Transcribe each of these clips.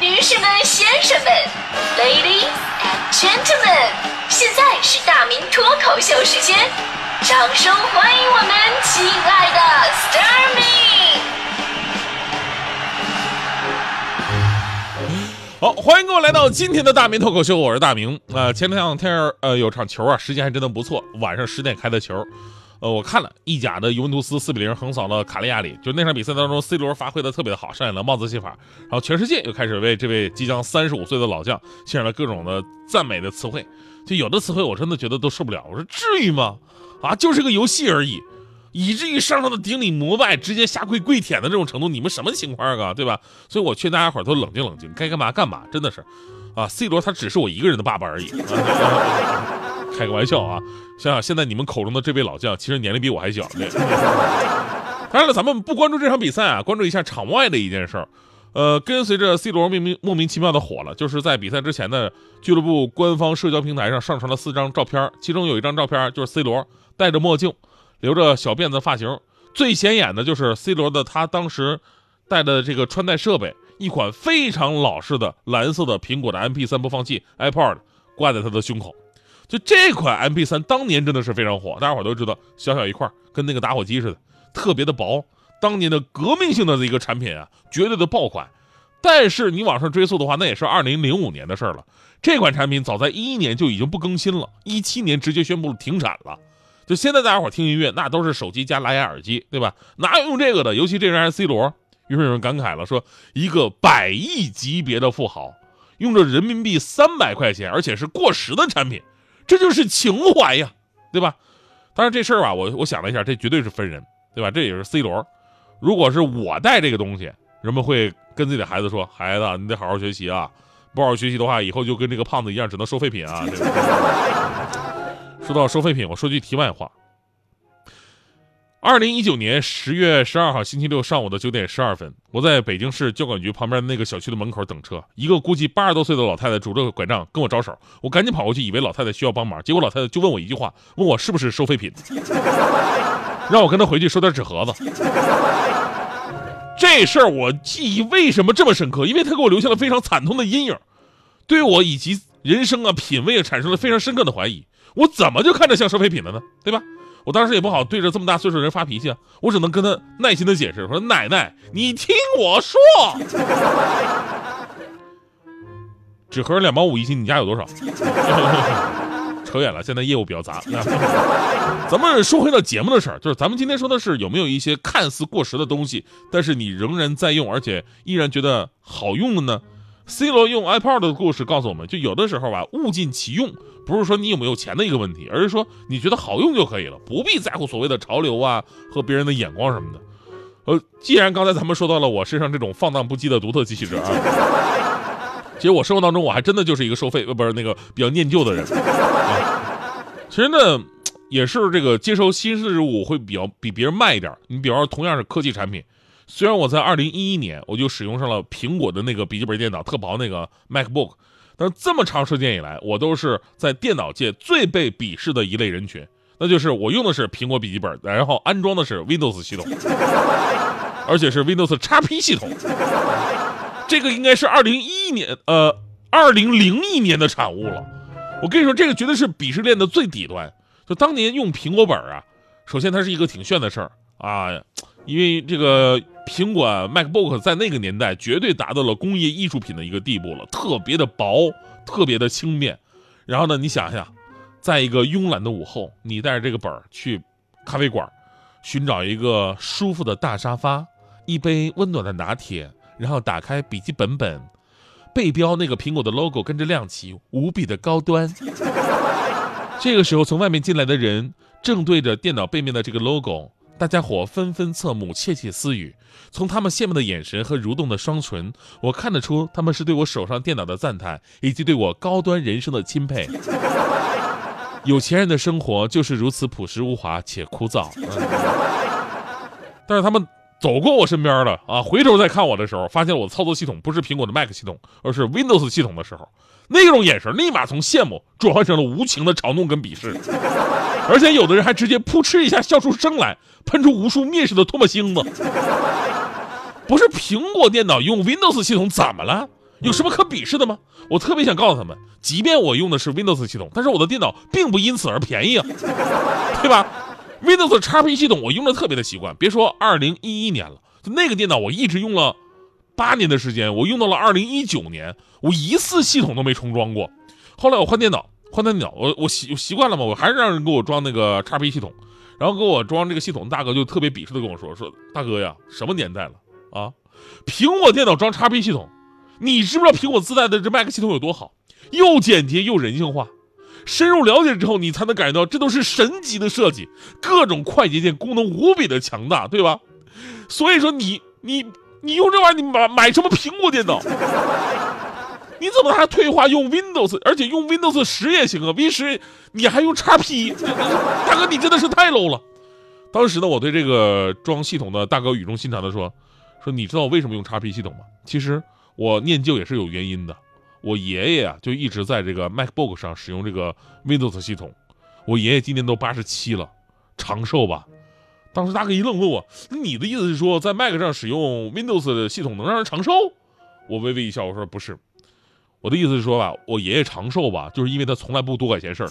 女士们、先生们，Ladies and Gentlemen，现在是大明脱口秀时间，掌声欢迎我们亲爱的 s t a r m y 好，欢迎各位来到今天的大明脱口秀，我是大明。呃，前两天呃有场球啊，时间还真的不错，晚上十点开的球。呃，我看了意甲的尤文图斯四比零横扫了卡利亚里，就那场比赛当中，C 罗发挥的特别的好，上演了帽子戏法，然后全世界又开始为这位即将三十五岁的老将献上了各种的赞美的词汇，就有的词汇我真的觉得都受不了，我说至于吗？啊，就是个游戏而已，以至于上上的顶礼膜拜，直接下跪跪舔的这种程度，你们什么情况啊？对吧？所以我劝大家伙都冷静冷静，该干嘛干嘛，真的是，啊，C 罗他只是我一个人的爸爸而已。开个玩笑啊！想想现在你们口中的这位老将，其实年龄比我还小。当然了，咱们不关注这场比赛啊，关注一下场外的一件事儿。呃，跟随着 C 罗莫名莫名其妙的火了，就是在比赛之前呢，俱乐部官方社交平台上上传了四张照片，其中有一张照片就是 C 罗戴着墨镜，留着小辫子发型，最显眼的就是 C 罗的他当时带的这个穿戴设备，一款非常老式的蓝色的苹果的 MP3 播放器 iPod 挂在他的胸口。就这款 MP 三当年真的是非常火，大家伙都知道，小小一块，跟那个打火机似的，特别的薄，当年的革命性的一个产品啊，绝对的爆款。但是你往上追溯的话，那也是二零零五年的事儿了。这款产品早在一一年就已经不更新了，一七年直接宣布停产了。就现在大家伙听音乐，那都是手机加蓝牙耳机，对吧？哪有用这个的？尤其这人还是 C 罗。于是有人感慨了，说一个百亿级别的富豪，用着人民币三百块钱，而且是过时的产品。这就是情怀呀，对吧？当然这事儿吧，我我想了一下，这绝对是分人，对吧？这也是 C 罗。如果是我带这个东西，人们会跟自己的孩子说：“孩子，你得好好学习啊！不好好学习的话，以后就跟这个胖子一样，只能收废品啊！” 说到收废品，我说句题外话。二零一九年十月十二号星期六上午的九点十二分，我在北京市交管局旁边那个小区的门口等车，一个估计八十多岁的老太太拄着拐杖跟我招手，我赶紧跑过去，以为老太太需要帮忙，结果老太太就问我一句话，问我是不是收废品，让我跟她回去收点纸盒子。这事儿我记忆为什么这么深刻？因为他给我留下了非常惨痛的阴影，对我以及人生啊品味产生了非常深刻的怀疑。我怎么就看着像收废品了呢？对吧？我当时也不好对着这么大岁数的人发脾气啊，我只能跟他耐心的解释，说奶奶，你听我说，纸盒两毛五一斤，你家有多少？扯远了，现在业务比较杂。咱们说回到节目的事儿，就是咱们今天说的是有没有一些看似过时的东西，但是你仍然在用，而且依然觉得好用的呢？C 罗用 iPod 的故事告诉我们，就有的时候吧，物尽其用，不是说你有没有钱的一个问题，而是说你觉得好用就可以了，不必在乎所谓的潮流啊和别人的眼光什么的。呃，既然刚才咱们说到了我身上这种放荡不羁的独特气质啊，其实我生活当中我还真的就是一个收费呃不是那个比较念旧的人。其实呢，也是这个接受新事物会比较比别人慢一点。你比方说同样是科技产品。虽然我在二零一一年我就使用上了苹果的那个笔记本电脑特薄那个 MacBook，但是这么长时间以来，我都是在电脑界最被鄙视的一类人群，那就是我用的是苹果笔记本，然后安装的是 Windows 系统，而且是 Windows XP 系统。这个应该是二零一一年，呃，二零零一年的产物了。我跟你说，这个绝对是鄙视链的最底端。就当年用苹果本啊，首先它是一个挺炫的事儿啊，因为这个。苹果 MacBook 在那个年代绝对达到了工业艺术品的一个地步了，特别的薄，特别的轻便。然后呢，你想想，在一个慵懒的午后，你带着这个本儿去咖啡馆，寻找一个舒服的大沙发，一杯温暖的拿铁，然后打开笔记本本，背标那个苹果的 logo 跟着亮起，无比的高端。这个时候，从外面进来的人正对着电脑背面的这个 logo。大家伙纷纷侧目，窃窃私语。从他们羡慕的眼神和蠕动的双唇，我看得出他们是对我手上电脑的赞叹，以及对我高端人生的钦佩。有钱人的生活就是如此朴实无华且枯燥。但是他们走过我身边的啊，回头再看我的时候，发现我的操作系统不是苹果的 Mac 系统，而是 Windows 系统的时候，那种眼神立马从羡慕转换成了无情的嘲弄跟鄙视。而且有的人还直接扑哧一下笑出声来，喷出无数蔑视的唾沫星子。不是苹果电脑用 Windows 系统怎么了？有什么可鄙视的吗？我特别想告诉他们，即便我用的是 Windows 系统，但是我的电脑并不因此而便宜啊，对吧？Windows XP 系统我用的特别的习惯，别说2011年了，就那个电脑我一直用了八年的时间，我用到了2019年，我一次系统都没重装过。后来我换电脑，换电脑，我我习习惯了嘛，我还是让人给我装那个 XP 系统，然后给我装这个系统，大哥就特别鄙视的跟我说说，大哥呀，什么年代了啊？苹果电脑装 XP 系统。你知不知道苹果自带的这 Mac 系统有多好？又简洁又人性化。深入了解之后，你才能感觉到这都是神级的设计，各种快捷键功能无比的强大，对吧？所以说你你你用这玩意儿，你买买什么苹果电脑？你怎么还退化用 Windows？而且用 Windows 十也行啊，Win 十你还用 XP？大哥，你真的是太 low 了。当时呢，我对这个装系统的大哥语重心长的说：“说你知道我为什么用 XP 系统吗？其实。”我念旧也是有原因的，我爷爷啊就一直在这个 MacBook 上使用这个 Windows 系统。我爷爷今年都八十七了，长寿吧？当时大哥一愣，问我：“你的意思是说，在 Mac 上使用 Windows 的系统能让人长寿？”我微微一笑，我说：“不是，我的意思是说吧，我爷爷长寿吧，就是因为他从来不多管闲事儿。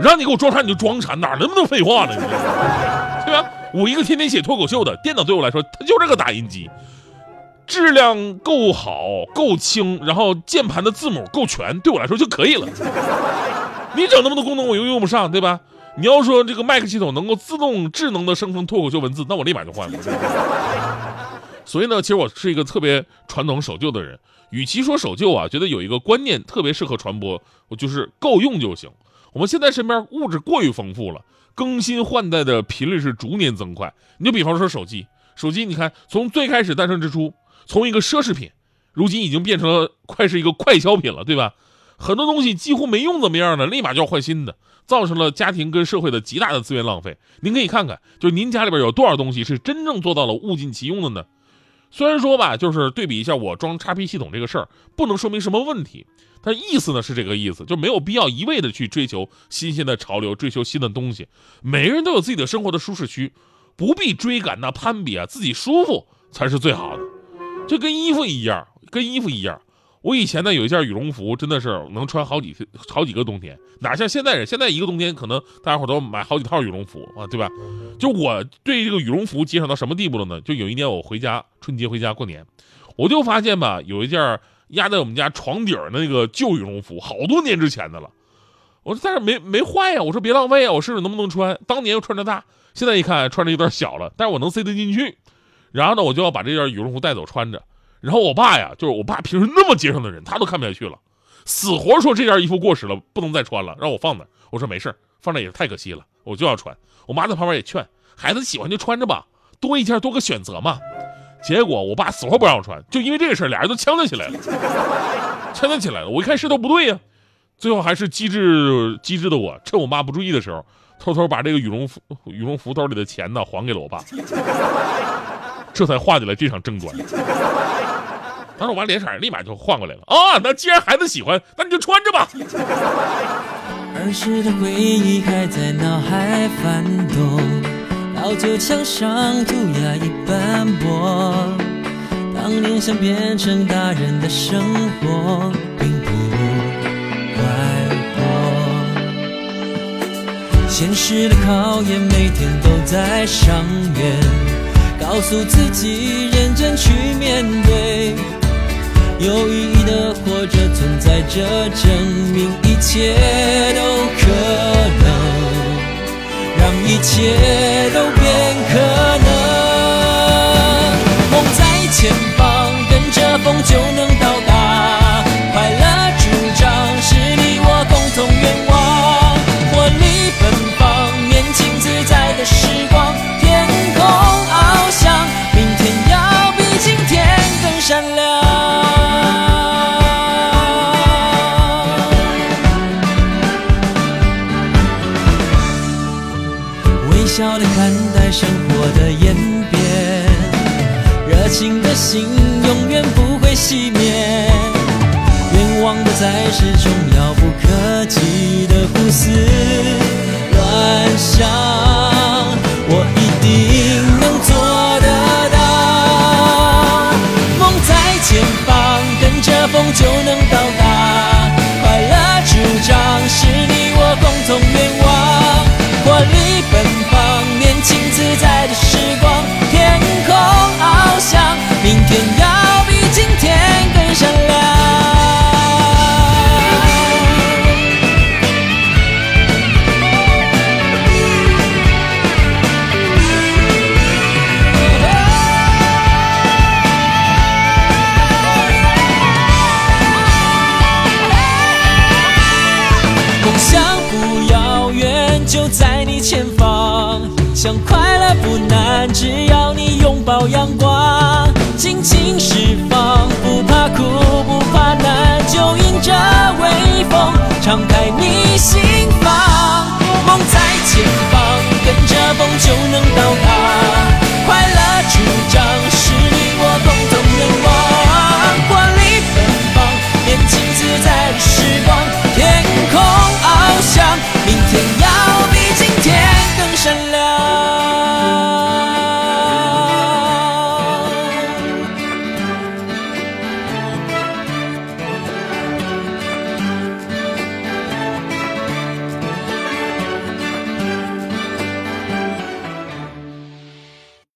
让你给我装啥你就装啥，哪那么多废话呢？你对吧？我一个天天写脱口秀的，电脑对我来说，它就是个打印机。”质量够好、够轻，然后键盘的字母够全，对我来说就可以了。你整那么多功能，我又用不上，对吧？你要说这个 Mac 系统能够自动智能的生成脱口秀文字，那我立马就换了。所以呢，其实我是一个特别传统守旧的人。与其说守旧啊，觉得有一个观念特别适合传播，我就是够用就行。我们现在身边物质过于丰富了，更新换代的频率是逐年增快。你就比方说手机，手机你看从最开始诞生之初。从一个奢侈品，如今已经变成了快是一个快消品了，对吧？很多东西几乎没用怎么样呢，立马就要换新的，造成了家庭跟社会的极大的资源浪费。您可以看看，就是您家里边有多少东西是真正做到了物尽其用的呢？虽然说吧，就是对比一下我装 XP 系统这个事儿，不能说明什么问题，但意思呢是这个意思，就没有必要一味的去追求新鲜的潮流，追求新的东西。每个人都有自己的生活的舒适区，不必追赶那攀比啊，自己舒服才是最好的。就跟衣服一样，跟衣服一样。我以前呢有一件羽绒服，真的是能穿好几好几个冬天，哪像现在人？现在一个冬天可能大家伙都买好几套羽绒服啊，对吧？就我对这个羽绒服节省到什么地步了呢？就有一年我回家春节回家过年，我就发现吧，有一件压在我们家床底儿的那个旧羽绒服，好多年之前的了。我说但是没没坏呀，我说别浪费啊，我试试能不能穿。当年又穿着大，现在一看穿着有点小了，但是我能塞得进去。然后呢，我就要把这件羽绒服带走穿着。然后我爸呀，就是我爸平时那么节省的人，他都看不下去了，死活说这件衣服过时了，不能再穿了，让我放那。我说没事放那也太可惜了，我就要穿。我妈在旁边也劝，孩子喜欢就穿着吧，多一件多个选择嘛。结果我爸死活不让我穿，就因为这个事俩人都呛起来了，呛起来了。我一看势头不对呀，最后还是机智机智的我，趁我妈不注意的时候，偷偷把这个羽绒服羽绒服兜里的钱呢还给了我爸。这才化解了这场争端。当时我妈脸色立马就换过来了啊！那既然孩子喜欢，那你就穿着吧。儿时的回忆还在脑海翻动，老旧墙上涂鸦已斑驳。当年想变成大人的生活，并不快活。现实的考验每天都在上演。告诉自己认真去面对，有意义的活着存在着，证明一切都可能，让一切都变可能。梦在前方，跟着风就能来看待生活的演变，热情的心永远不会熄灭，愿望不再是重要不可及的胡思。乱想，我敞开你心。